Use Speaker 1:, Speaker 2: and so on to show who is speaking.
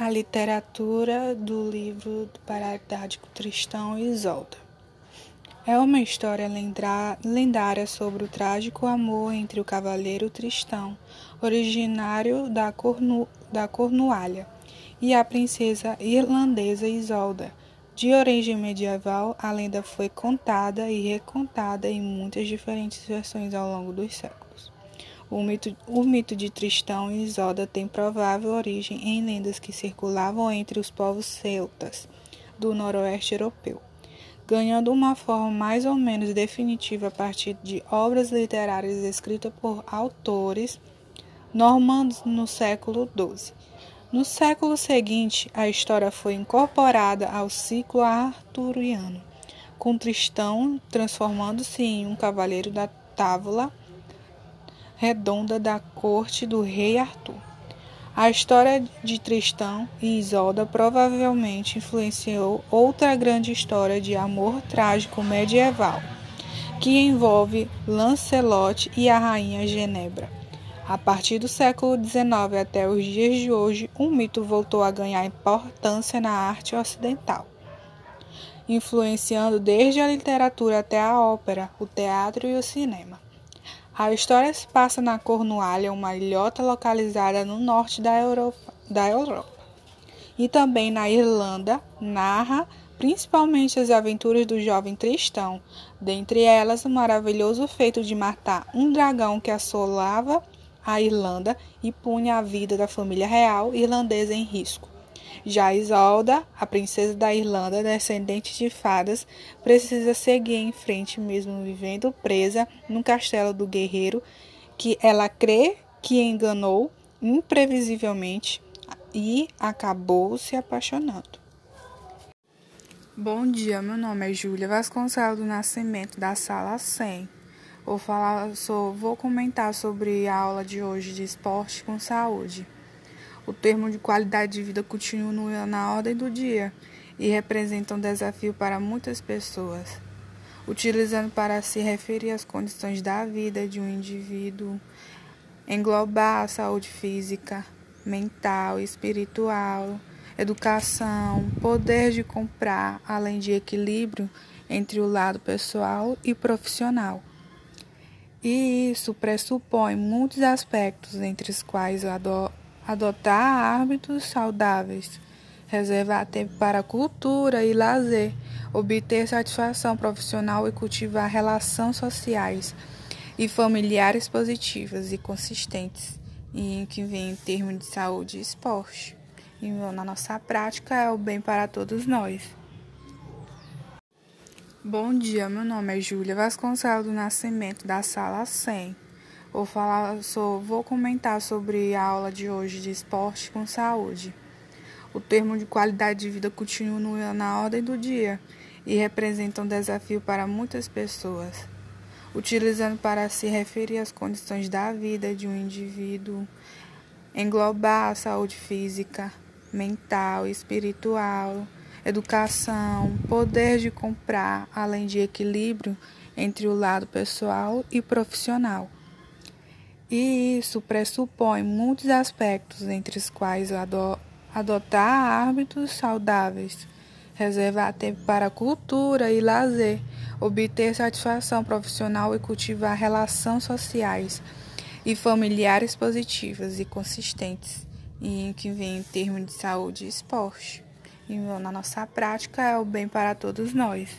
Speaker 1: A literatura do livro do Paradático Tristão e Isolda. É uma história lendária sobre o trágico amor entre o cavaleiro Tristão, originário da, Cornu da Cornualha, e a princesa irlandesa Isolda. De origem medieval, a lenda foi contada e recontada em muitas diferentes versões ao longo dos séculos. O mito, o mito de Tristão e Isolda tem provável origem em lendas que circulavam entre os povos celtas do noroeste europeu, ganhando uma forma mais ou menos definitiva a partir de obras literárias escritas por autores normandos no século XII. No século seguinte, a história foi incorporada ao ciclo arturiano, com Tristão transformando-se em um cavaleiro da Távola redonda da corte do rei Arthur. A história de Tristão e Isolda provavelmente influenciou outra grande história de amor trágico medieval, que envolve Lancelot e a rainha Genebra. A partir do século XIX até os dias de hoje, um mito voltou a ganhar importância na arte ocidental, influenciando desde a literatura até a ópera, o teatro e o cinema. A história se passa na Cornualha, uma ilhota localizada no norte da Europa, da Europa. E também na Irlanda, narra principalmente as aventuras do jovem Tristão, dentre elas o maravilhoso feito de matar um dragão que assolava a Irlanda e punha a vida da família real irlandesa em risco. Já Isolda, a princesa da Irlanda, descendente de fadas, precisa seguir em frente mesmo vivendo presa no castelo do guerreiro que ela crê que enganou imprevisivelmente e acabou se apaixonando. Bom dia, meu nome é Júlia Vasconcelos do Nascimento da sala 100. Vou falar, sou, vou comentar sobre a aula de hoje de esporte com saúde. O termo de qualidade de vida continua na ordem do dia e representa um desafio para muitas pessoas, utilizando para se referir às condições da vida de um indivíduo, englobar a saúde física, mental, espiritual, educação, poder de comprar, além de equilíbrio entre o lado pessoal e profissional. E isso pressupõe muitos aspectos, entre os quais a adotar hábitos saudáveis, reservar tempo para cultura e lazer, obter satisfação profissional e cultivar relações sociais e familiares positivas e consistentes, em que vem em termos de saúde e esporte. E na nossa prática é o bem para todos nós. Bom dia, meu nome é Júlia Vasconcelos do Nascimento, da sala 100. Vou falar, sou, vou comentar sobre a aula de hoje de esporte com saúde. O termo de qualidade de vida continua na ordem do dia e representa um desafio para muitas pessoas, utilizando para se referir às condições da vida de um indivíduo, englobar a saúde física, mental, espiritual, educação, poder de comprar, além de equilíbrio entre o lado pessoal e profissional. E isso pressupõe muitos aspectos, entre os quais adotar hábitos saudáveis, reservar tempo para cultura e lazer, obter satisfação profissional e cultivar relações sociais e familiares positivas e consistentes, em que vem em termos de saúde e esporte. E na nossa prática é o bem para todos nós.